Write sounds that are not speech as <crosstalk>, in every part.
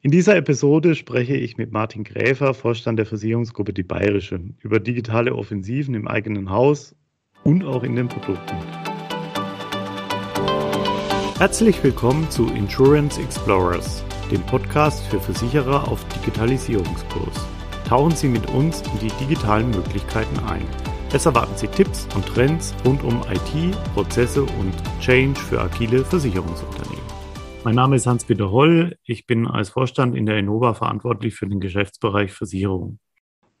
In dieser Episode spreche ich mit Martin Gräfer, Vorstand der Versicherungsgruppe Die Bayerische, über digitale Offensiven im eigenen Haus und auch in den Produkten. Herzlich willkommen zu Insurance Explorers, dem Podcast für Versicherer auf Digitalisierungskurs. Tauchen Sie mit uns in die digitalen Möglichkeiten ein. Es erwarten Sie Tipps und Trends rund um IT, Prozesse und Change für agile Versicherungsunternehmen. Mein Name ist Hans-Peter Holl. Ich bin als Vorstand in der Innova verantwortlich für den Geschäftsbereich Versicherung.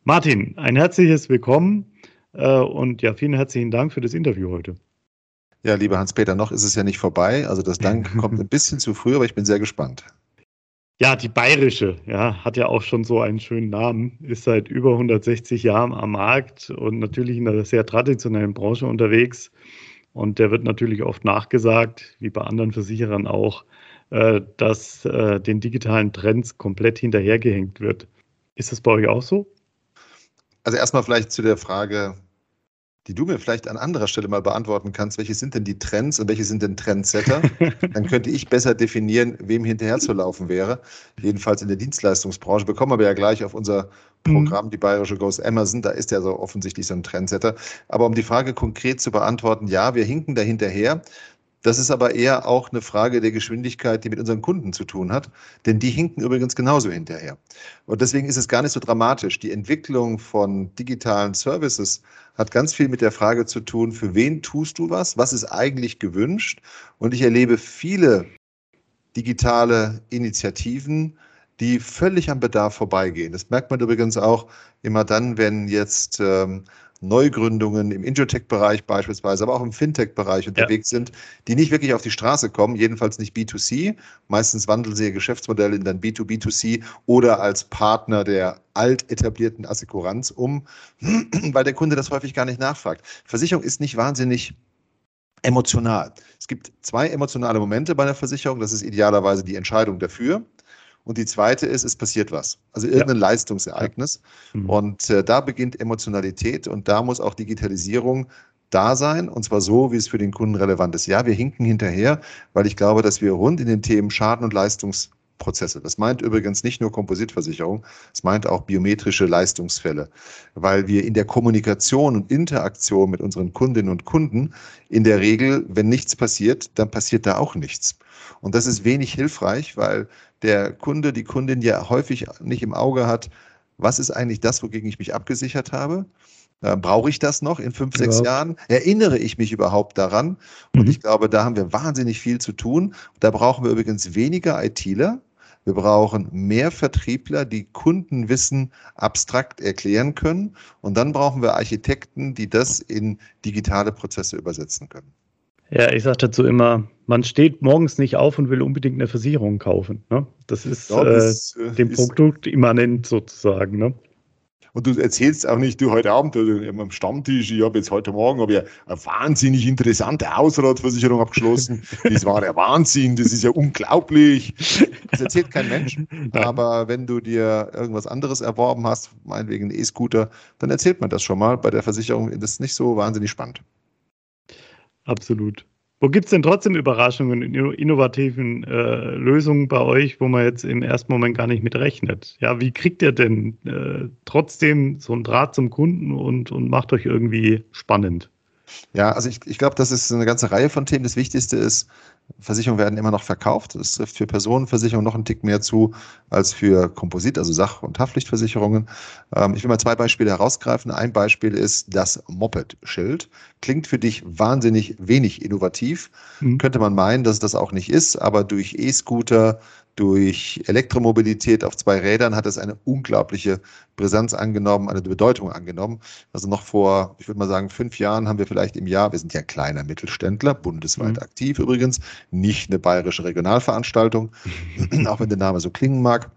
Martin, ein herzliches Willkommen äh, und ja, vielen herzlichen Dank für das Interview heute. Ja, lieber Hans-Peter, noch ist es ja nicht vorbei. Also das Dank <laughs> kommt ein bisschen zu früh, aber ich bin sehr gespannt. Ja, die bayerische, ja, hat ja auch schon so einen schönen Namen, ist seit über 160 Jahren am Markt und natürlich in einer sehr traditionellen Branche unterwegs. Und der wird natürlich oft nachgesagt, wie bei anderen Versicherern auch, äh, dass äh, den digitalen Trends komplett hinterhergehängt wird. Ist das bei euch auch so? Also erstmal vielleicht zu der Frage, die du mir vielleicht an anderer Stelle mal beantworten kannst. Welche sind denn die Trends und welche sind denn Trendsetter? <laughs> Dann könnte ich besser definieren, wem hinterherzulaufen wäre. Jedenfalls in der Dienstleistungsbranche bekommen wir ja gleich auf unser mhm. Programm, die Bayerische Ghost Amazon. Da ist ja so offensichtlich so ein Trendsetter. Aber um die Frage konkret zu beantworten, ja, wir hinken da hinterher. Das ist aber eher auch eine Frage der Geschwindigkeit, die mit unseren Kunden zu tun hat, denn die hinken übrigens genauso hinterher. Und deswegen ist es gar nicht so dramatisch. Die Entwicklung von digitalen Services hat ganz viel mit der Frage zu tun, für wen tust du was, was ist eigentlich gewünscht. Und ich erlebe viele digitale Initiativen, die völlig am Bedarf vorbeigehen. Das merkt man übrigens auch immer dann, wenn jetzt ähm, Neugründungen im Injotech-Bereich beispielsweise, aber auch im Fintech-Bereich unterwegs ja. sind, die nicht wirklich auf die Straße kommen, jedenfalls nicht B2C. Meistens wandeln sie ihr Geschäftsmodell in dann B2B2C oder als Partner der alt etablierten Assekuranz um, <clears throat> weil der Kunde das häufig gar nicht nachfragt. Versicherung ist nicht wahnsinnig emotional. Es gibt zwei emotionale Momente bei einer Versicherung. Das ist idealerweise die Entscheidung dafür und die zweite ist, es passiert was. Also irgendein ja. Leistungsereignis. Ja. Mhm. Und äh, da beginnt Emotionalität und da muss auch Digitalisierung da sein, und zwar so, wie es für den Kunden relevant ist. Ja, wir hinken hinterher, weil ich glaube, dass wir rund in den Themen Schaden- und Leistungs Prozesse. Das meint übrigens nicht nur Kompositversicherung, es meint auch biometrische Leistungsfälle, weil wir in der Kommunikation und Interaktion mit unseren Kundinnen und Kunden in der Regel, wenn nichts passiert, dann passiert da auch nichts. Und das ist wenig hilfreich, weil der Kunde, die Kundin ja häufig nicht im Auge hat, was ist eigentlich das, wogegen ich mich abgesichert habe? Äh, Brauche ich das noch in fünf, ja. sechs Jahren? Erinnere ich mich überhaupt daran? Und mhm. ich glaube, da haben wir wahnsinnig viel zu tun. Da brauchen wir übrigens weniger ITler, wir brauchen mehr Vertriebler, die Kundenwissen abstrakt erklären können. Und dann brauchen wir Architekten, die das in digitale Prozesse übersetzen können. Ja, ich sage dazu immer, man steht morgens nicht auf und will unbedingt eine Versicherung kaufen. Ne? Das ist ja, das, äh, dem ist, Produkt immanent sozusagen. Ne? Und du erzählst auch nicht, du heute Abend am Stammtisch, ich habe jetzt heute Morgen habe eine wahnsinnig interessante Hausratversicherung abgeschlossen. <laughs> Das war der Wahnsinn, das ist ja unglaublich. Das erzählt kein Mensch. <laughs> Aber wenn du dir irgendwas anderes erworben hast, meinetwegen E-Scooter, dann erzählt man das schon mal. Bei der Versicherung das ist nicht so wahnsinnig spannend. Absolut. Wo gibt es denn trotzdem Überraschungen, innovativen äh, Lösungen bei euch, wo man jetzt im ersten Moment gar nicht mit rechnet? Ja, wie kriegt ihr denn äh, trotzdem so einen Draht zum Kunden und, und macht euch irgendwie spannend? Ja, also ich, ich glaube, das ist eine ganze Reihe von Themen. Das Wichtigste ist, Versicherungen werden immer noch verkauft. Das trifft für Personenversicherungen noch einen Tick mehr zu als für Komposit, also Sach- und Haftpflichtversicherungen. Ähm, ich will mal zwei Beispiele herausgreifen. Ein Beispiel ist das Moped-Schild. Klingt für dich wahnsinnig wenig innovativ. Mhm. Könnte man meinen, dass es das auch nicht ist, aber durch E-Scooter, durch Elektromobilität auf zwei Rädern hat es eine unglaubliche Brisanz angenommen, eine Bedeutung angenommen. Also noch vor, ich würde mal sagen, fünf Jahren haben wir vielleicht im Jahr, wir sind ja kleiner Mittelständler, bundesweit mhm. aktiv übrigens, nicht eine bayerische Regionalveranstaltung, <laughs> auch wenn der Name so klingen mag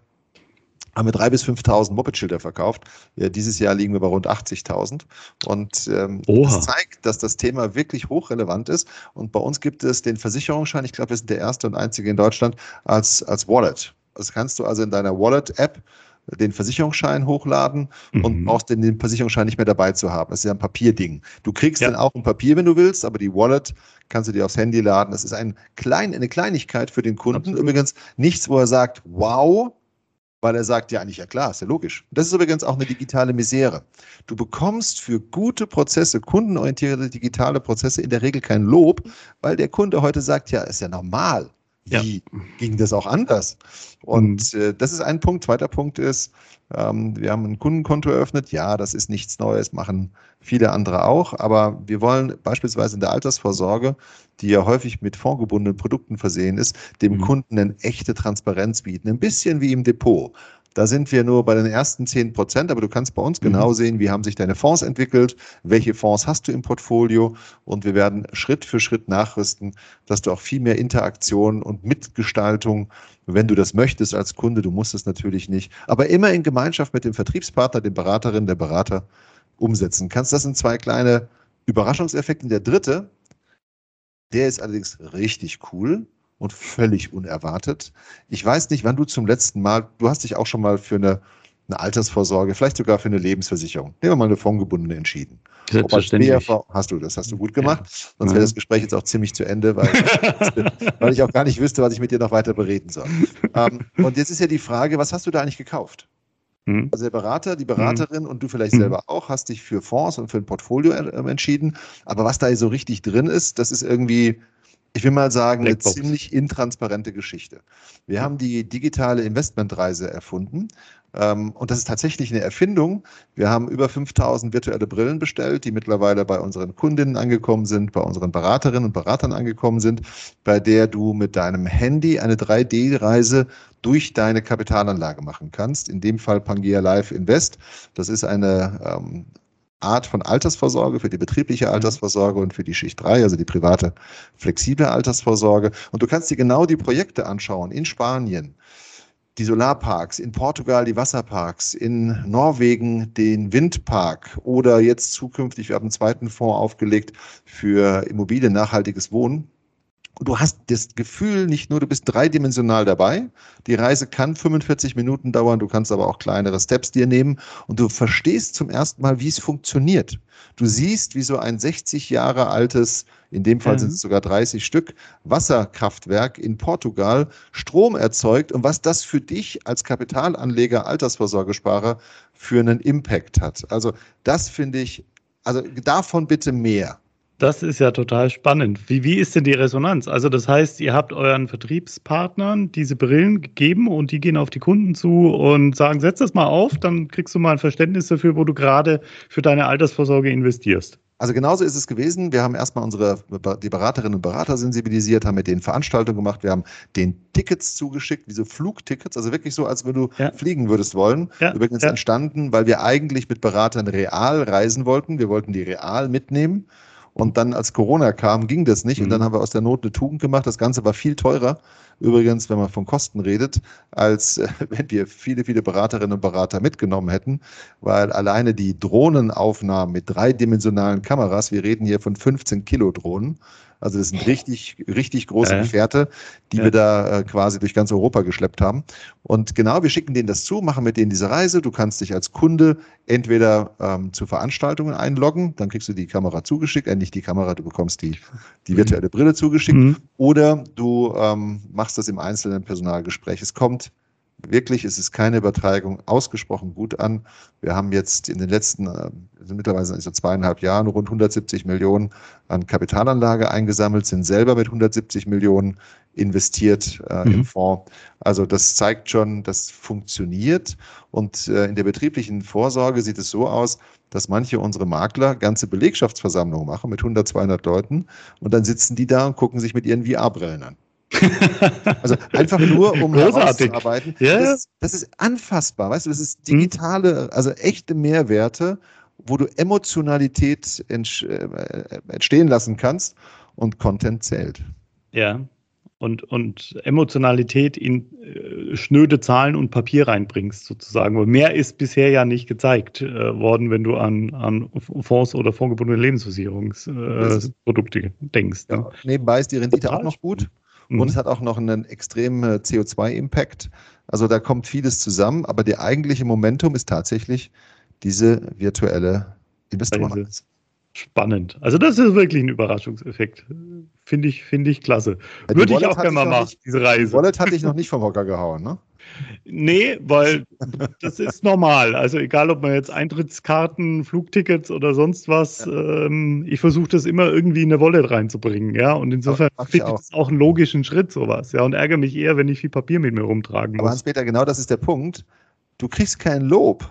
haben wir drei bis 5.000 Moped-Schilder verkauft. Ja, dieses Jahr liegen wir bei rund 80.000. Und ähm, das zeigt, dass das Thema wirklich hochrelevant ist. Und bei uns gibt es den Versicherungsschein, ich glaube, wir sind der erste und einzige in Deutschland, als, als Wallet. Das kannst du also in deiner Wallet-App den Versicherungsschein hochladen mhm. und brauchst den, den Versicherungsschein nicht mehr dabei zu haben. Das ist ja ein Papierding. Du kriegst ja. dann auch ein Papier, wenn du willst, aber die Wallet kannst du dir aufs Handy laden. Das ist ein klein, eine Kleinigkeit für den Kunden. Absolut. Übrigens nichts, wo er sagt, wow, weil er sagt, ja, eigentlich ja klar, ist ja logisch. Das ist übrigens auch eine digitale Misere. Du bekommst für gute Prozesse, kundenorientierte digitale Prozesse in der Regel kein Lob, weil der Kunde heute sagt, ja, ist ja normal. Wie ja. ging das auch anders? Und mhm. äh, das ist ein Punkt. Zweiter Punkt ist, ähm, wir haben ein Kundenkonto eröffnet. Ja, das ist nichts Neues, machen viele andere auch. Aber wir wollen beispielsweise in der Altersvorsorge, die ja häufig mit fondgebundenen Produkten versehen ist, dem mhm. Kunden eine echte Transparenz bieten. Ein bisschen wie im Depot. Da sind wir nur bei den ersten 10 Prozent, aber du kannst bei uns mhm. genau sehen, wie haben sich deine Fonds entwickelt, welche Fonds hast du im Portfolio und wir werden Schritt für Schritt nachrüsten, dass du auch viel mehr Interaktion und Mitgestaltung, wenn du das möchtest als Kunde, du musst es natürlich nicht, aber immer in Gemeinschaft mit dem Vertriebspartner, dem Beraterin, der Berater umsetzen kannst. Das sind zwei kleine Überraschungseffekte. Der dritte, der ist allerdings richtig cool und völlig unerwartet. Ich weiß nicht, wann du zum letzten Mal, du hast dich auch schon mal für eine, eine Altersvorsorge, vielleicht sogar für eine Lebensversicherung, nehmen wir mal eine fondgebundene entschieden. Selbstverständlich. hast du, das hast du gut gemacht. Ja. Sonst wäre das Gespräch jetzt auch ziemlich zu Ende, weil, <laughs> weil ich auch gar nicht wüsste, was ich mit dir noch weiter bereden soll. Ähm, und jetzt ist ja die Frage, was hast du da eigentlich gekauft? Mhm. Also der Berater, die Beraterin mhm. und du vielleicht selber auch hast dich für Fonds und für ein Portfolio äh, entschieden. Aber was da so richtig drin ist, das ist irgendwie ich will mal sagen, Blackbox. eine ziemlich intransparente Geschichte. Wir haben die digitale Investmentreise erfunden. Ähm, und das ist tatsächlich eine Erfindung. Wir haben über 5000 virtuelle Brillen bestellt, die mittlerweile bei unseren Kundinnen angekommen sind, bei unseren Beraterinnen und Beratern angekommen sind, bei der du mit deinem Handy eine 3D-Reise durch deine Kapitalanlage machen kannst. In dem Fall Pangea Live Invest. Das ist eine ähm, Art von Altersvorsorge, für die betriebliche mhm. Altersvorsorge und für die Schicht 3, also die private flexible Altersvorsorge. Und du kannst dir genau die Projekte anschauen in Spanien, die Solarparks, in Portugal die Wasserparks, in Norwegen den Windpark oder jetzt zukünftig, wir haben einen zweiten Fonds aufgelegt für Immobilien nachhaltiges Wohnen du hast das Gefühl nicht nur, du bist dreidimensional dabei. Die Reise kann 45 Minuten dauern, du kannst aber auch kleinere Steps dir nehmen und du verstehst zum ersten Mal, wie es funktioniert. Du siehst, wie so ein 60 Jahre altes, in dem Fall ja. sind es sogar 30 Stück, Wasserkraftwerk in Portugal Strom erzeugt und was das für dich als Kapitalanleger, Altersvorsorgesparer für einen Impact hat. Also das finde ich, also davon bitte mehr. Das ist ja total spannend. Wie, wie ist denn die Resonanz? Also das heißt, ihr habt euren Vertriebspartnern diese Brillen gegeben und die gehen auf die Kunden zu und sagen, setz das mal auf, dann kriegst du mal ein Verständnis dafür, wo du gerade für deine Altersvorsorge investierst. Also genauso ist es gewesen. Wir haben erstmal unsere die Beraterinnen und Berater sensibilisiert, haben mit denen Veranstaltungen gemacht, wir haben den Tickets zugeschickt, diese Flugtickets, also wirklich so, als wenn du ja. fliegen würdest wollen. Ja. Übrigens ja. entstanden, weil wir eigentlich mit Beratern real reisen wollten. Wir wollten die real mitnehmen. Und dann, als Corona kam, ging das nicht. Mhm. Und dann haben wir aus der Not eine Tugend gemacht. Das Ganze war viel teurer. Übrigens, wenn man von Kosten redet, als äh, <laughs> wenn wir viele, viele Beraterinnen und Berater mitgenommen hätten, weil alleine die Drohnenaufnahmen mit dreidimensionalen Kameras, wir reden hier von 15 Kilo Drohnen, also das sind richtig, richtig große äh. Gefährte, die ja. wir da äh, quasi durch ganz Europa geschleppt haben. Und genau, wir schicken denen das zu, machen mit denen diese Reise. Du kannst dich als Kunde entweder ähm, zu Veranstaltungen einloggen, dann kriegst du die Kamera zugeschickt, äh, nicht die Kamera, du bekommst die, die virtuelle Brille zugeschickt, mhm. oder du ähm, machst das im einzelnen Personalgespräch. Es kommt wirklich, es ist keine Übertreibung, ausgesprochen gut an. Wir haben jetzt in den letzten, sind mittlerweile so zweieinhalb Jahren rund 170 Millionen an Kapitalanlage eingesammelt, sind selber mit 170 Millionen investiert äh, mhm. im Fonds. Also das zeigt schon, das funktioniert. Und äh, in der betrieblichen Vorsorge sieht es so aus, dass manche unsere Makler ganze Belegschaftsversammlungen machen mit 100, 200 Leuten und dann sitzen die da und gucken sich mit ihren VR-Brillen an. <laughs> Also einfach nur, um herauszuarbeiten. Ja. Das, das, ist anfassbar, weißt du, das ist hm. digitale, also echte Mehrwerte, wo du Emotionalität äh, entstehen lassen kannst und Content zählt. Ja. Und, und Emotionalität in äh, schnöde Zahlen und Papier reinbringst, sozusagen. Weil mehr ist bisher ja nicht gezeigt äh, worden, wenn du an, an Fonds oder fondgebundene Lebensversicherungsprodukte äh, denkst. Ne? Ja. Nebenbei ist die Rendite Total auch noch gut. Mhm. Und es hat auch noch einen extremen äh, CO2-Impact. Also da kommt vieles zusammen, aber der eigentliche Momentum ist tatsächlich diese virtuelle Investoren. Spannend. Also das ist wirklich ein Überraschungseffekt. Finde ich, finde ich klasse. Ja, Würde ich auch gerne mal machen, diese Reise. Die Wallet hatte ich noch nicht vom Hocker gehauen, ne? Nee, weil <laughs> das ist normal. Also egal, ob man jetzt Eintrittskarten, Flugtickets oder sonst was, ja. ähm, ich versuche das immer irgendwie in eine Wallet reinzubringen, ja. Und insofern finde ich das auch einen logischen Schritt, sowas, ja. Und ärgere mich eher, wenn ich viel Papier mit mir rumtragen muss. Aber Hans-Peter, genau das ist der Punkt. Du kriegst kein Lob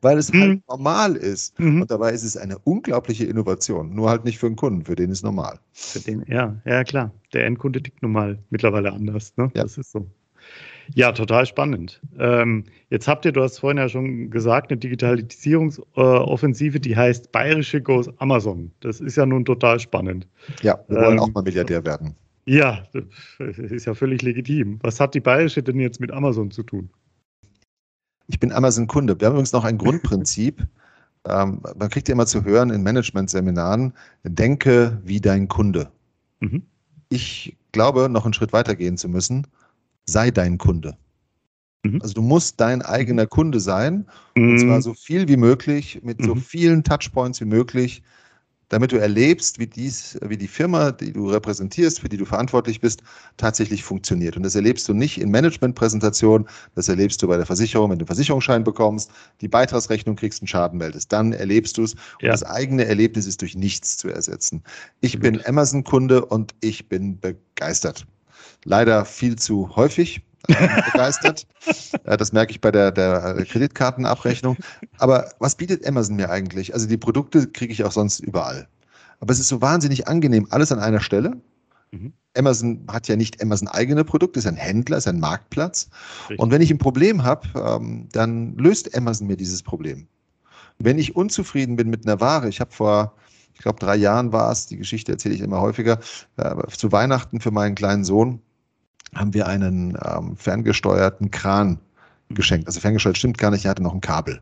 weil es halt mhm. normal ist. Mhm. Und dabei ist es eine unglaubliche Innovation. Nur halt nicht für den Kunden, für den ist normal. Für den, ja, ja, klar. Der Endkunde tickt nun mal mittlerweile anders. Ne? Ja. Das ist so. Ja, total spannend. Ähm, jetzt habt ihr, du hast vorhin ja schon gesagt, eine Digitalisierungsoffensive, die heißt Bayerische Goes Amazon. Das ist ja nun total spannend. Ja, wir wollen ähm, auch mal Milliardär werden. Ja, das ist ja völlig legitim. Was hat die Bayerische denn jetzt mit Amazon zu tun? Ich bin Amazon-Kunde. Wir haben übrigens noch ein Grundprinzip. <laughs> ähm, man kriegt ja immer zu hören in Management-Seminaren, denke wie dein Kunde. Mhm. Ich glaube, noch einen Schritt weiter gehen zu müssen sei dein Kunde. Mhm. Also du musst dein eigener Kunde sein mhm. und zwar so viel wie möglich, mit so mhm. vielen Touchpoints wie möglich, damit du erlebst, wie, dies, wie die Firma, die du repräsentierst, für die du verantwortlich bist, tatsächlich funktioniert. Und das erlebst du nicht in Managementpräsentationen, das erlebst du bei der Versicherung, wenn du einen Versicherungsschein bekommst, die Beitragsrechnung kriegst, einen Schaden meldest. Dann erlebst du es. Ja. Und das eigene Erlebnis ist durch nichts zu ersetzen. Ich bin Amazon-Kunde und ich bin begeistert leider viel zu häufig äh, <laughs> begeistert. Äh, das merke ich bei der, der Kreditkartenabrechnung. Aber was bietet Amazon mir eigentlich? Also die Produkte kriege ich auch sonst überall. Aber es ist so wahnsinnig angenehm, alles an einer Stelle. Mhm. Amazon hat ja nicht Amazon eigene Produkte, ist ein Händler, ist ein Marktplatz. Richtig. Und wenn ich ein Problem habe, ähm, dann löst Amazon mir dieses Problem. Wenn ich unzufrieden bin mit einer Ware, ich habe vor, ich glaube, drei Jahren war es, die Geschichte erzähle ich immer häufiger, äh, zu Weihnachten für meinen kleinen Sohn haben wir einen ähm, ferngesteuerten Kran geschenkt. Also ferngesteuert stimmt gar nicht, er hatte noch ein Kabel.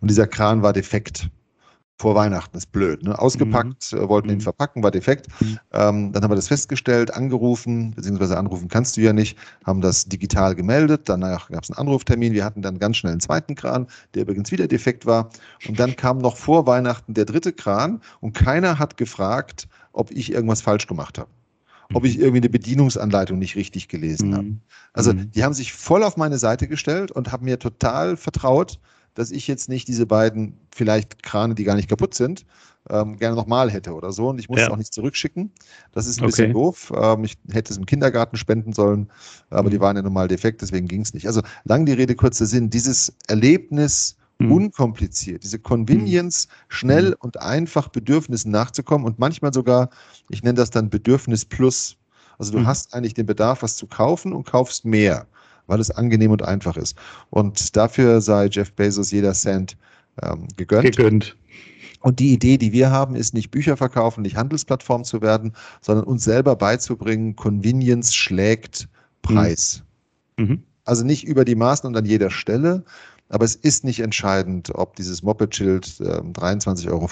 Und dieser Kran war defekt. Vor Weihnachten ist blöd. Ne? Ausgepackt, mhm. äh, wollten ihn mhm. verpacken, war defekt. Mhm. Ähm, dann haben wir das festgestellt, angerufen, beziehungsweise anrufen kannst du ja nicht, haben das digital gemeldet. Danach gab es einen Anruftermin. Wir hatten dann ganz schnell einen zweiten Kran, der übrigens wieder defekt war. Und dann kam noch vor Weihnachten der dritte Kran und keiner hat gefragt, ob ich irgendwas falsch gemacht habe ob ich irgendwie eine Bedienungsanleitung nicht richtig gelesen mhm. habe. Also mhm. die haben sich voll auf meine Seite gestellt und haben mir total vertraut, dass ich jetzt nicht diese beiden vielleicht Krane, die gar nicht kaputt sind, ähm, gerne nochmal hätte oder so. Und ich muss ja. auch nicht zurückschicken. Das ist ein okay. bisschen doof. Ähm, ich hätte es im Kindergarten spenden sollen, aber mhm. die waren ja nun mal defekt, deswegen ging es nicht. Also lang die Rede, kurzer Sinn, dieses Erlebnis mhm. unkompliziert, diese Convenience, mhm. schnell mhm. und einfach Bedürfnissen nachzukommen und manchmal sogar, ich nenne das dann Bedürfnis plus. Also du mhm. hast eigentlich den Bedarf, was zu kaufen und kaufst mehr, weil es angenehm und einfach ist. Und dafür sei Jeff Bezos jeder Cent ähm, gegönnt. Gegönnt. Und die Idee, die wir haben, ist nicht Bücher verkaufen, nicht Handelsplattform zu werden, sondern uns selber beizubringen, Convenience schlägt Preis. Mhm. mhm. Also nicht über die Maßen und an jeder Stelle, aber es ist nicht entscheidend, ob dieses Moped-Schild äh, 23,50 Euro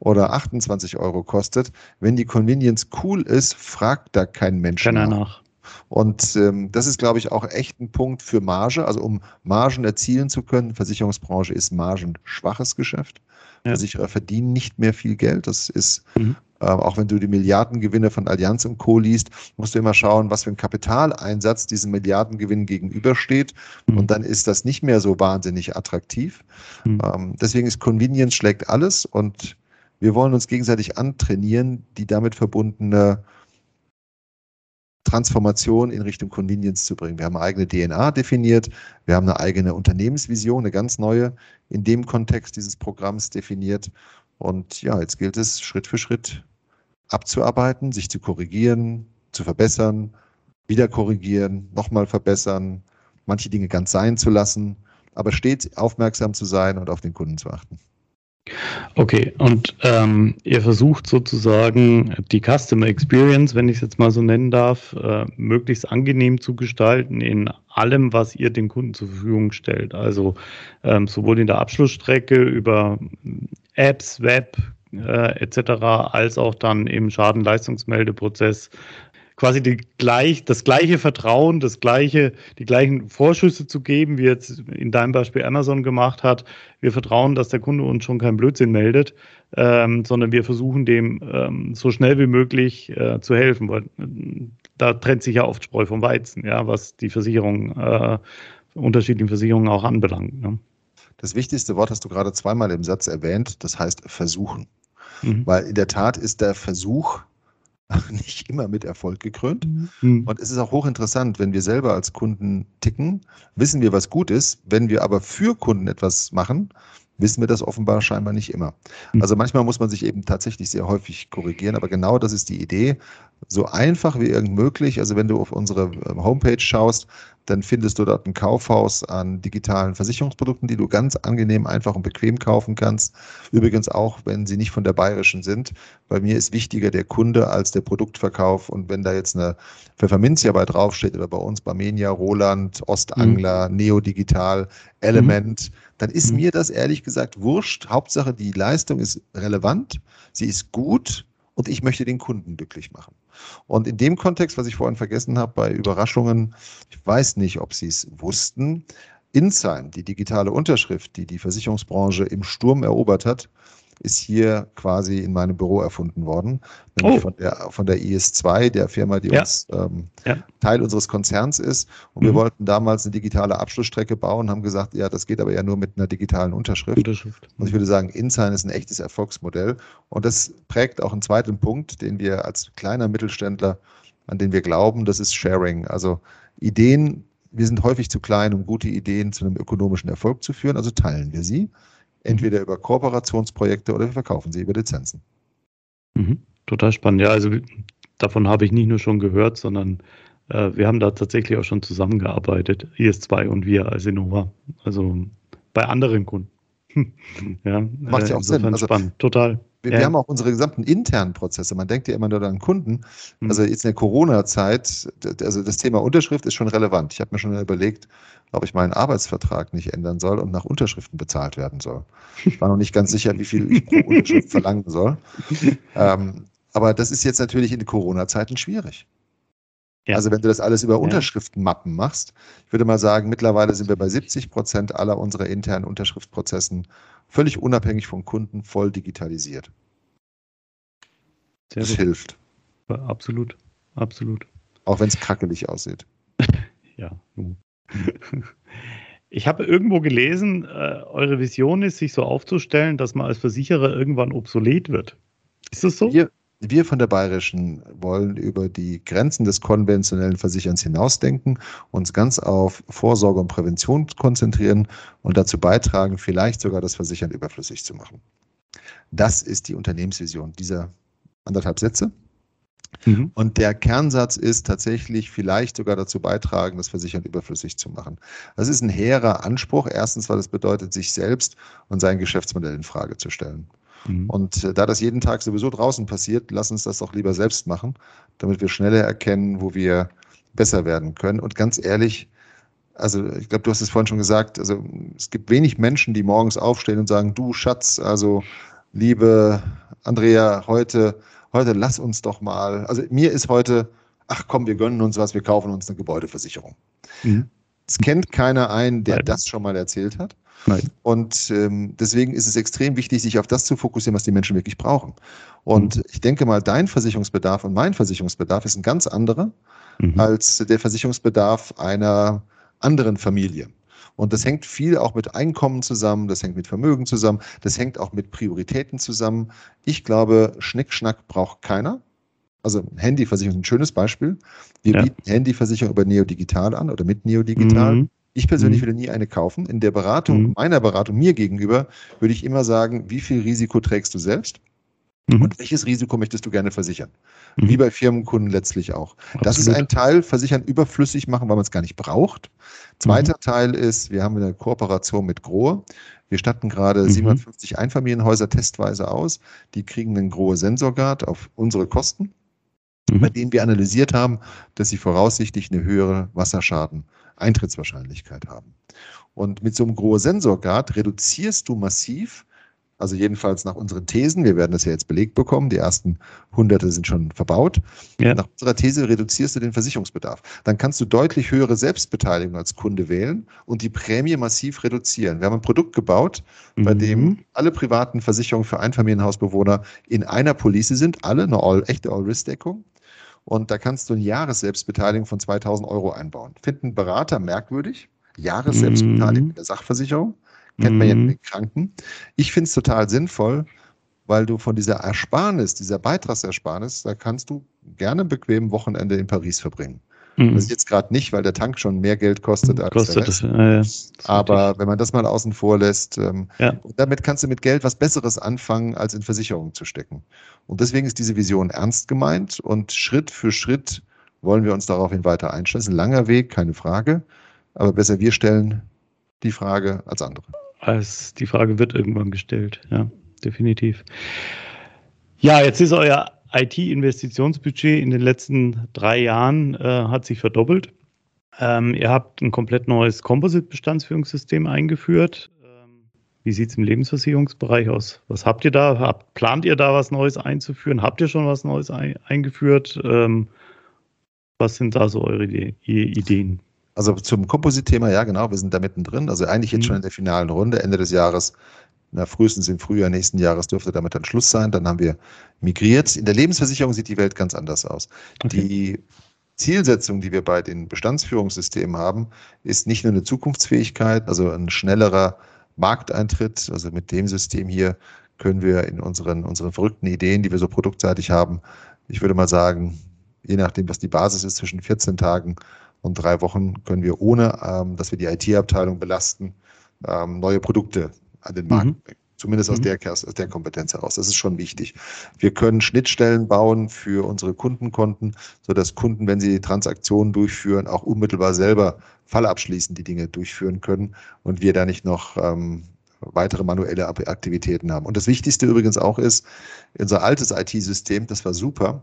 oder 28 Euro kostet. Wenn die Convenience cool ist, fragt da kein Mensch Keiner nach. Und ähm, das ist, glaube ich, auch echt ein Punkt für Marge. Also um Margen erzielen zu können, Versicherungsbranche ist margenschwaches Geschäft. Ja. Versicherer verdienen nicht mehr viel Geld. Das ist mhm. Äh, auch wenn du die Milliardengewinne von Allianz und Co. liest, musst du immer schauen, was für ein Kapitaleinsatz diesem Milliardengewinn gegenübersteht. Mhm. Und dann ist das nicht mehr so wahnsinnig attraktiv. Mhm. Ähm, deswegen ist Convenience schlägt alles und wir wollen uns gegenseitig antrainieren, die damit verbundene Transformation in Richtung Convenience zu bringen. Wir haben eine eigene DNA definiert, wir haben eine eigene Unternehmensvision, eine ganz neue in dem Kontext dieses Programms definiert und ja, jetzt gilt es Schritt für Schritt abzuarbeiten, sich zu korrigieren, zu verbessern, wieder korrigieren, nochmal verbessern, manche Dinge ganz sein zu lassen, aber stets aufmerksam zu sein und auf den Kunden zu achten. Okay, und ähm, ihr versucht sozusagen die Customer Experience, wenn ich es jetzt mal so nennen darf, äh, möglichst angenehm zu gestalten in allem, was ihr den Kunden zur Verfügung stellt. Also ähm, sowohl in der Abschlussstrecke über Apps, Web äh, etc., als auch dann im Schadenleistungsmeldeprozess quasi die gleich, das gleiche Vertrauen, das gleiche, die gleichen Vorschüsse zu geben, wie jetzt in deinem Beispiel Amazon gemacht hat. Wir vertrauen, dass der Kunde uns schon keinen Blödsinn meldet, ähm, sondern wir versuchen dem ähm, so schnell wie möglich äh, zu helfen, weil äh, da trennt sich ja oft Spreu vom Weizen, ja, was die Versicherung äh, unterschiedlichen Versicherungen auch anbelangt. Ne? Das wichtigste Wort hast du gerade zweimal im Satz erwähnt, das heißt versuchen. Mhm. Weil in der Tat ist der Versuch <laughs> nicht immer mit Erfolg gekrönt. Mhm. Und es ist auch hochinteressant, wenn wir selber als Kunden ticken, wissen wir, was gut ist. Wenn wir aber für Kunden etwas machen, wissen wir das offenbar scheinbar nicht immer. Hm. Also manchmal muss man sich eben tatsächlich sehr häufig korrigieren, aber genau das ist die Idee. So einfach wie irgend möglich. Also wenn du auf unsere ähm, Homepage schaust, dann findest du dort ein Kaufhaus an digitalen Versicherungsprodukten, die du ganz angenehm, einfach und bequem kaufen kannst. Übrigens auch, wenn sie nicht von der bayerischen sind. Bei mir ist wichtiger der Kunde als der Produktverkauf. Und wenn da jetzt eine Pfefferminzia bei draufsteht oder bei uns Barmenia, Roland, Ostangler, mhm. Neodigital, Element, mhm. dann ist mhm. mir das ehrlich gesagt wurscht. Hauptsache, die Leistung ist relevant, sie ist gut und ich möchte den Kunden glücklich machen. Und in dem Kontext, was ich vorhin vergessen habe, bei Überraschungen, ich weiß nicht, ob Sie es wussten, InSign, die digitale Unterschrift, die die Versicherungsbranche im Sturm erobert hat, ist hier quasi in meinem Büro erfunden worden, nämlich oh. von, der, von der IS2, der Firma, die ja. uns ähm, ja. Teil unseres Konzerns ist. Und mhm. wir wollten damals eine digitale Abschlussstrecke bauen, haben gesagt, ja, das geht aber ja nur mit einer digitalen Unterschrift. Unterschrift. Und ich würde sagen, InSign ist ein echtes Erfolgsmodell. Und das prägt auch einen zweiten Punkt, den wir als kleiner Mittelständler, an den wir glauben, das ist Sharing. Also Ideen, wir sind häufig zu klein, um gute Ideen zu einem ökonomischen Erfolg zu führen, also teilen wir sie entweder über Kooperationsprojekte oder wir verkaufen sie über Lizenzen. Mhm. Total spannend. Ja, also davon habe ich nicht nur schon gehört, sondern äh, wir haben da tatsächlich auch schon zusammengearbeitet, IS2 und wir als Innova. Also bei anderen Kunden. <laughs> ja, Macht ja auch Sinn. Also, spannend. Total. Wir, ja. wir, haben auch unsere gesamten internen Prozesse. Man denkt ja immer nur an Kunden. Mhm. Also jetzt in der Corona-Zeit, also das Thema Unterschrift ist schon relevant. Ich habe mir schon überlegt, ob ich meinen Arbeitsvertrag nicht ändern soll und nach Unterschriften bezahlt werden soll. Ich war noch nicht ganz sicher, wie viel ich pro Unterschrift verlangen soll. Ähm, aber das ist jetzt natürlich in Corona-Zeiten schwierig. Ja. Also wenn du das alles über Unterschriftenmappen machst, ich würde mal sagen, mittlerweile sind wir bei 70 Prozent aller unserer internen Unterschriftsprozessen völlig unabhängig vom Kunden voll digitalisiert. Sehr das gut. hilft. Absolut, absolut. Auch wenn es krackelig aussieht. <laughs> ja. Ich habe irgendwo gelesen, äh, eure Vision ist, sich so aufzustellen, dass man als Versicherer irgendwann obsolet wird. Ist das so? Wir, wir von der Bayerischen wollen über die Grenzen des konventionellen Versicherns hinausdenken, uns ganz auf Vorsorge und Prävention konzentrieren und dazu beitragen, vielleicht sogar das Versichern überflüssig zu machen. Das ist die Unternehmensvision dieser anderthalb Sätze. Mhm. Und der Kernsatz ist tatsächlich vielleicht sogar dazu beitragen, das Versichern überflüssig zu machen. Das ist ein hehrer Anspruch. Erstens, weil es bedeutet, sich selbst und sein Geschäftsmodell in Frage zu stellen. Mhm. Und äh, da das jeden Tag sowieso draußen passiert, lass uns das doch lieber selbst machen, damit wir schneller erkennen, wo wir besser werden können. Und ganz ehrlich, also ich glaube, du hast es vorhin schon gesagt, also es gibt wenig Menschen, die morgens aufstehen und sagen, du Schatz, also liebe Andrea, heute heute lass uns doch mal, also mir ist heute, ach komm, wir gönnen uns was, wir kaufen uns eine Gebäudeversicherung. Mhm. Es kennt keiner ein, der Nein. das schon mal erzählt hat. Nein. Und ähm, deswegen ist es extrem wichtig, sich auf das zu fokussieren, was die Menschen wirklich brauchen. Und mhm. ich denke mal, dein Versicherungsbedarf und mein Versicherungsbedarf ist ein ganz anderer mhm. als der Versicherungsbedarf einer anderen Familie. Und das hängt viel auch mit Einkommen zusammen, das hängt mit Vermögen zusammen, das hängt auch mit Prioritäten zusammen. Ich glaube, Schnickschnack braucht keiner. Also Handyversicherung ist ein schönes Beispiel. Wir ja. bieten Handyversicherung über Neodigital an oder mit Neodigital. Mhm. Ich persönlich mhm. würde nie eine kaufen. In der Beratung, mhm. meiner Beratung mir gegenüber, würde ich immer sagen, wie viel Risiko trägst du selbst? Mhm. Und welches Risiko möchtest du gerne versichern? Mhm. Wie bei Firmenkunden letztlich auch. Absolut. Das ist ein Teil, versichern überflüssig machen, weil man es gar nicht braucht. Zweiter mhm. Teil ist, wir haben eine Kooperation mit Grohe. Wir statten gerade mhm. 750 Einfamilienhäuser testweise aus. Die kriegen einen Grohe Sensorguard auf unsere Kosten, mhm. bei denen wir analysiert haben, dass sie voraussichtlich eine höhere Wasserschaden Eintrittswahrscheinlichkeit haben. Und mit so einem Grohe Sensorguard reduzierst du massiv also jedenfalls nach unseren Thesen, wir werden das ja jetzt belegt bekommen, die ersten Hunderte sind schon verbaut. Ja. Nach unserer These reduzierst du den Versicherungsbedarf. Dann kannst du deutlich höhere Selbstbeteiligung als Kunde wählen und die Prämie massiv reduzieren. Wir haben ein Produkt gebaut, bei mhm. dem alle privaten Versicherungen für Einfamilienhausbewohner in einer Police sind, alle eine all, echte All-Risk-Deckung. Und da kannst du eine Jahresselbstbeteiligung von 2000 Euro einbauen. Finden Berater merkwürdig, Jahresselbstbeteiligung mhm. der Sachversicherung. Kennt mhm. man ja in den Kranken. Ich finde es total sinnvoll, weil du von dieser Ersparnis, dieser Beitragsersparnis, da kannst du gerne bequem Wochenende in Paris verbringen. Mhm. Das ist jetzt gerade nicht, weil der Tank schon mehr Geld kostet als kostet. Das, ja, ja. Aber wenn man das mal außen vor lässt, ähm, ja. damit kannst du mit Geld was Besseres anfangen, als in Versicherungen zu stecken. Und deswegen ist diese Vision ernst gemeint und Schritt für Schritt wollen wir uns daraufhin weiter einstellen. Das ist ein langer Weg, keine Frage. Aber besser wir stellen die Frage als andere. Als die Frage wird irgendwann gestellt, ja, definitiv. Ja, jetzt ist euer IT-Investitionsbudget in den letzten drei Jahren äh, hat sich verdoppelt. Ähm, ihr habt ein komplett neues Composite-Bestandsführungssystem eingeführt. Ähm, wie sieht es im Lebensversicherungsbereich aus? Was habt ihr da? Habt, plant ihr da was Neues einzuführen? Habt ihr schon was Neues ein, eingeführt? Ähm, was sind da so eure Ideen? Also zum Composite-Thema, ja genau, wir sind da mittendrin. Also eigentlich jetzt mhm. schon in der finalen Runde. Ende des Jahres na, frühestens im Frühjahr nächsten Jahres dürfte damit dann Schluss sein. Dann haben wir migriert. In der Lebensversicherung sieht die Welt ganz anders aus. Okay. Die Zielsetzung, die wir bei den Bestandsführungssystemen haben, ist nicht nur eine Zukunftsfähigkeit, also ein schnellerer Markteintritt. Also mit dem System hier können wir in unseren, unseren verrückten Ideen, die wir so produktseitig haben, ich würde mal sagen, je nachdem, was die Basis ist, zwischen 14 Tagen und drei Wochen können wir, ohne ähm, dass wir die IT-Abteilung belasten, ähm, neue Produkte an den Markt mhm. bringen. Zumindest aus, mhm. der, aus der Kompetenz heraus. Das ist schon wichtig. Wir können Schnittstellen bauen für unsere Kundenkonten, sodass Kunden, wenn sie Transaktionen durchführen, auch unmittelbar selber fallabschließend die Dinge durchführen können und wir da nicht noch ähm, weitere manuelle Aktivitäten haben. Und das Wichtigste übrigens auch ist, unser altes IT-System, das war super,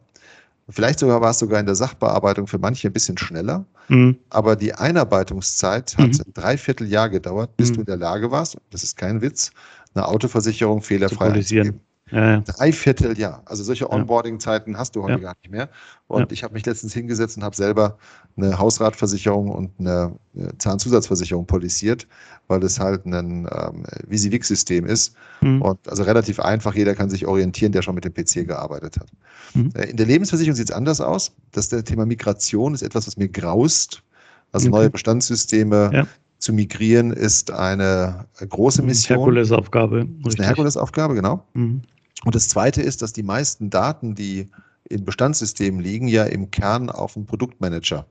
Vielleicht sogar war es sogar in der Sachbearbeitung für manche ein bisschen schneller. Mhm. Aber die Einarbeitungszeit hat mhm. ein Dreivierteljahr gedauert, bis mhm. du in der Lage warst, das ist kein Witz, eine Autoversicherung fehlerfrei einzugeben. Ja, ja. Dreiviertel Jahr. Also solche Onboarding-Zeiten hast du heute ja. gar nicht mehr. Und ich habe mich letztens hingesetzt und habe selber eine Hausratversicherung und eine Zahnzusatzversicherung polisiert, weil das halt ein ähm, Visivix-System ist. Mhm. Und also relativ einfach, jeder kann sich orientieren, der schon mit dem PC gearbeitet hat. Mhm. Äh, in der Lebensversicherung sieht es anders aus. Das Thema Migration ist etwas, was mir graust. Also okay. neue Bestandssysteme zu migrieren ist eine große Mission. Herkulesaufgabe. Das ist eine Herkulesaufgabe, genau. Mhm. Und das Zweite ist, dass die meisten Daten, die in Bestandssystemen liegen, ja im Kern auf einen Produktmanager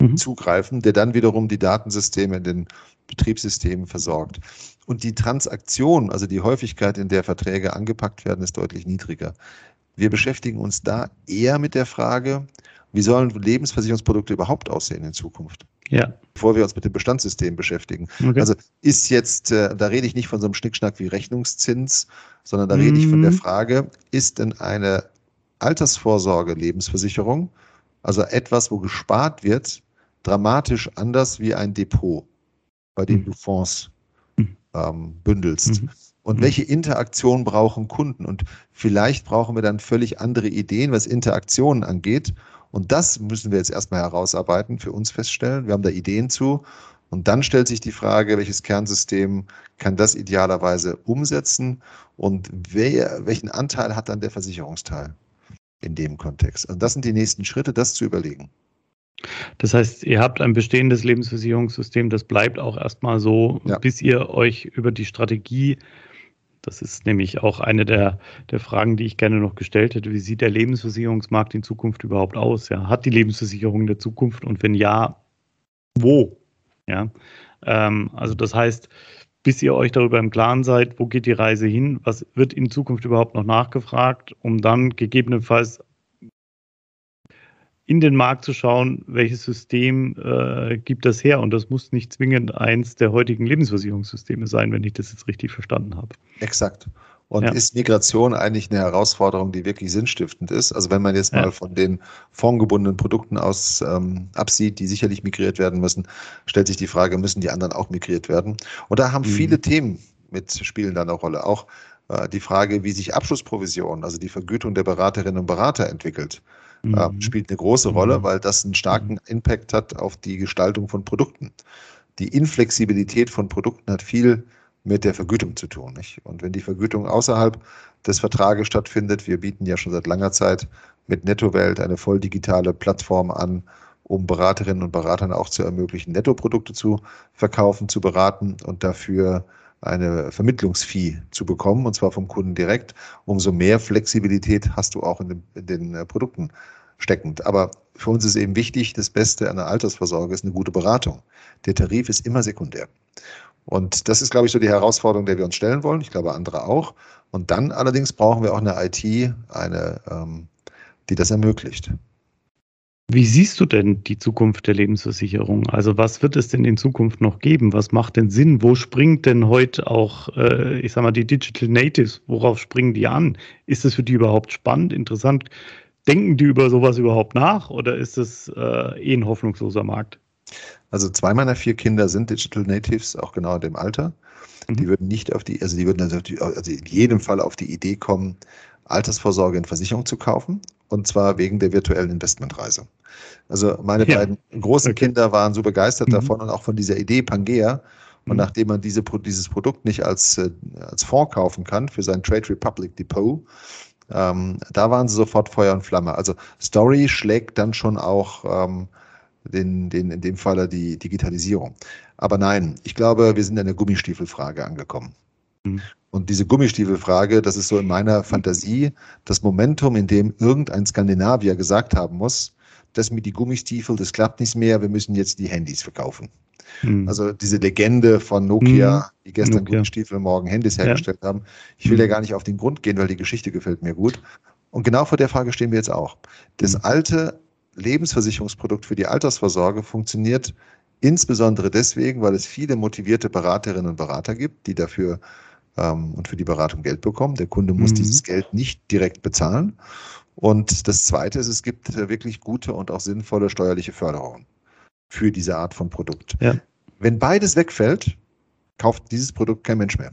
mhm. zugreifen, der dann wiederum die Datensysteme in den Betriebssystemen versorgt. Und die Transaktion, also die Häufigkeit, in der Verträge angepackt werden, ist deutlich niedriger. Wir beschäftigen uns da eher mit der Frage, wie sollen Lebensversicherungsprodukte überhaupt aussehen in Zukunft? Ja. Bevor wir uns mit dem Bestandssystem beschäftigen. Okay. Also ist jetzt, äh, da rede ich nicht von so einem Schnickschnack wie Rechnungszins, sondern da mhm. rede ich von der mhm. Frage, ist denn eine Altersvorsorge Lebensversicherung, also etwas, wo gespart wird, dramatisch anders wie ein Depot, bei dem mhm. du Fonds mhm. ähm, bündelst? Mhm. Und mhm. welche Interaktion brauchen Kunden? Und vielleicht brauchen wir dann völlig andere Ideen, was Interaktionen angeht und das müssen wir jetzt erstmal herausarbeiten, für uns feststellen. Wir haben da Ideen zu. Und dann stellt sich die Frage, welches Kernsystem kann das idealerweise umsetzen und wer, welchen Anteil hat dann der Versicherungsteil in dem Kontext? Und das sind die nächsten Schritte, das zu überlegen. Das heißt, ihr habt ein bestehendes Lebensversicherungssystem, das bleibt auch erstmal so, ja. bis ihr euch über die Strategie das ist nämlich auch eine der, der Fragen, die ich gerne noch gestellt hätte. Wie sieht der Lebensversicherungsmarkt in Zukunft überhaupt aus? Ja, hat die Lebensversicherung eine Zukunft und wenn ja, wo? Ja, ähm, also das heißt, bis ihr euch darüber im Klaren seid, wo geht die Reise hin, was wird in Zukunft überhaupt noch nachgefragt, um dann gegebenenfalls in den Markt zu schauen, welches System äh, gibt das her. Und das muss nicht zwingend eins der heutigen Lebensversicherungssysteme sein, wenn ich das jetzt richtig verstanden habe. Exakt. Und ja. ist Migration eigentlich eine Herausforderung, die wirklich sinnstiftend ist? Also wenn man jetzt ja. mal von den fondgebundenen Produkten aus ähm, absieht, die sicherlich migriert werden müssen, stellt sich die Frage, müssen die anderen auch migriert werden? Und da haben mhm. viele Themen mit spielen da eine Rolle. Auch äh, die Frage, wie sich Abschlussprovision, also die Vergütung der Beraterinnen und Berater entwickelt. Äh, mhm. spielt eine große Rolle, mhm. weil das einen starken mhm. Impact hat auf die Gestaltung von Produkten. Die Inflexibilität von Produkten hat viel mit der Vergütung zu tun. Nicht? Und wenn die Vergütung außerhalb des Vertrages stattfindet, wir bieten ja schon seit langer Zeit mit NettoWelt eine voll digitale Plattform an, um Beraterinnen und Beratern auch zu ermöglichen, Nettoprodukte zu verkaufen, zu beraten und dafür eine Vermittlungsfee zu bekommen, und zwar vom Kunden direkt. Umso mehr Flexibilität hast du auch in den, in den äh, Produkten steckend. Aber für uns ist eben wichtig, das Beste an der Altersvorsorge ist eine gute Beratung. Der Tarif ist immer sekundär. Und das ist, glaube ich, so die Herausforderung, der wir uns stellen wollen. Ich glaube, andere auch. Und dann allerdings brauchen wir auch eine IT, eine, ähm, die das ermöglicht. Wie siehst du denn die Zukunft der Lebensversicherung? Also was wird es denn in Zukunft noch geben? Was macht denn Sinn? Wo springt denn heute auch, äh, ich sag mal, die Digital Natives? Worauf springen die an? Ist es für die überhaupt spannend, interessant? Denken die über sowas überhaupt nach oder ist es äh, eh ein hoffnungsloser Markt? Also zwei meiner vier Kinder sind Digital Natives, auch genau in dem Alter. Mhm. Die würden nicht auf die, also die würden also, also in jedem Fall auf die Idee kommen, Altersvorsorge in Versicherung zu kaufen und zwar wegen der virtuellen Investmentreise. Also meine ja. beiden großen okay. Kinder waren so begeistert mhm. davon und auch von dieser Idee Pangea. Und mhm. nachdem man diese, dieses Produkt nicht als, äh, als Fonds kaufen kann für sein Trade Republic Depot, ähm, da waren sie sofort Feuer und Flamme. Also Story schlägt dann schon auch ähm, den, den, in dem Falle die Digitalisierung. Aber nein, ich glaube, wir sind an der Gummistiefelfrage angekommen. Mhm. Und diese Gummistiefelfrage, das ist so in meiner Fantasie das Momentum, in dem irgendein Skandinavier gesagt haben muss, das mit die Gummistiefel, das klappt nicht mehr, wir müssen jetzt die Handys verkaufen. Mhm. Also diese Legende von Nokia, mhm. die gestern Nokia. Gummistiefel, morgen Handys hergestellt ja. haben. Ich will mhm. ja gar nicht auf den Grund gehen, weil die Geschichte gefällt mir gut. Und genau vor der Frage stehen wir jetzt auch. Das mhm. alte Lebensversicherungsprodukt für die Altersvorsorge funktioniert insbesondere deswegen, weil es viele motivierte Beraterinnen und Berater gibt, die dafür ähm, und für die Beratung Geld bekommen. Der Kunde muss mhm. dieses Geld nicht direkt bezahlen. Und das Zweite ist, es gibt äh, wirklich gute und auch sinnvolle steuerliche Förderungen für diese Art von Produkt. Ja. Wenn beides wegfällt, kauft dieses Produkt kein Mensch mehr.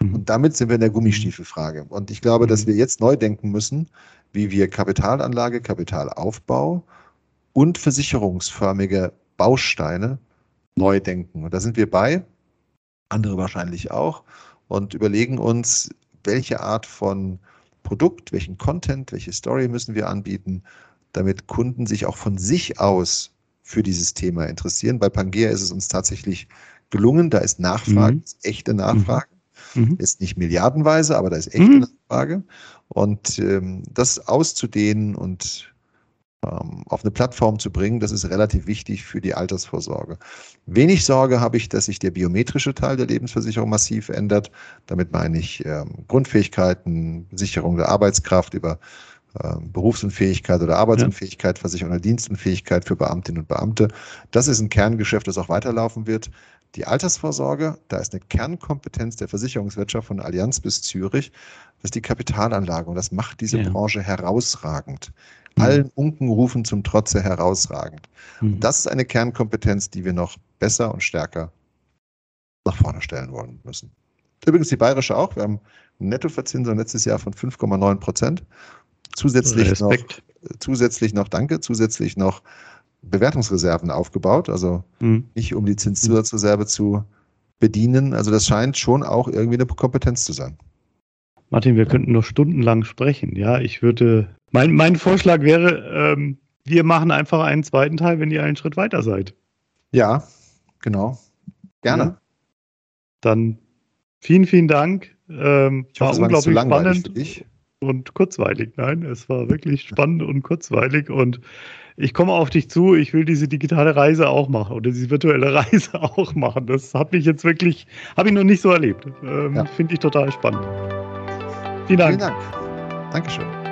Mhm. Und damit sind wir in der Gummistiefelfrage. Und ich glaube, mhm. dass wir jetzt neu denken müssen, wie wir Kapitalanlage, Kapitalaufbau und versicherungsförmige Bausteine neu denken. Und da sind wir bei, andere wahrscheinlich auch, und überlegen uns, welche Art von Produkt, welchen Content, welche Story müssen wir anbieten, damit Kunden sich auch von sich aus für dieses Thema interessieren. Bei Pangea ist es uns tatsächlich gelungen. Da ist Nachfrage, mhm. ist echte Nachfrage. Mhm. Ist nicht milliardenweise, aber da ist echte mhm. Nachfrage. Und ähm, das auszudehnen und auf eine Plattform zu bringen, das ist relativ wichtig für die Altersvorsorge. Wenig Sorge habe ich, dass sich der biometrische Teil der Lebensversicherung massiv ändert. Damit meine ich ähm, Grundfähigkeiten, Sicherung der Arbeitskraft über ähm, Berufsunfähigkeit oder Arbeitsunfähigkeit, Versicherung der Dienstunfähigkeit für Beamtinnen und Beamte. Das ist ein Kerngeschäft, das auch weiterlaufen wird. Die Altersvorsorge, da ist eine Kernkompetenz der Versicherungswirtschaft von Allianz bis Zürich, das ist die Kapitalanlage und das macht diese ja. Branche herausragend. Mhm. Allen Unkenrufen zum Trotze herausragend. Mhm. Und das ist eine Kernkompetenz, die wir noch besser und stärker nach vorne stellen wollen müssen. Übrigens die bayerische auch. Wir haben eine Nettoverzinsung letztes Jahr von 5,9 Prozent. Zusätzlich noch, zusätzlich noch, danke, zusätzlich noch Bewertungsreserven aufgebaut, also mhm. nicht um die Zinszusatzreserve zu bedienen. Also das scheint schon auch irgendwie eine Kompetenz zu sein. Martin, wir könnten noch stundenlang sprechen. Ja, ich würde, mein, mein Vorschlag wäre, ähm, wir machen einfach einen zweiten Teil, wenn ihr einen Schritt weiter seid. Ja, genau. Gerne. Ja. Dann vielen, vielen Dank. Ähm, ich hoffe, war unglaublich spannend und kurzweilig. Nein, es war wirklich spannend und kurzweilig und ich komme auf dich zu, ich will diese digitale Reise auch machen oder diese virtuelle <laughs> Reise auch machen. Das habe ich jetzt wirklich, habe ich noch nicht so erlebt. Ähm, ja. Finde ich total spannend. Vielen Dank. Vielen Dank. Dankeschön.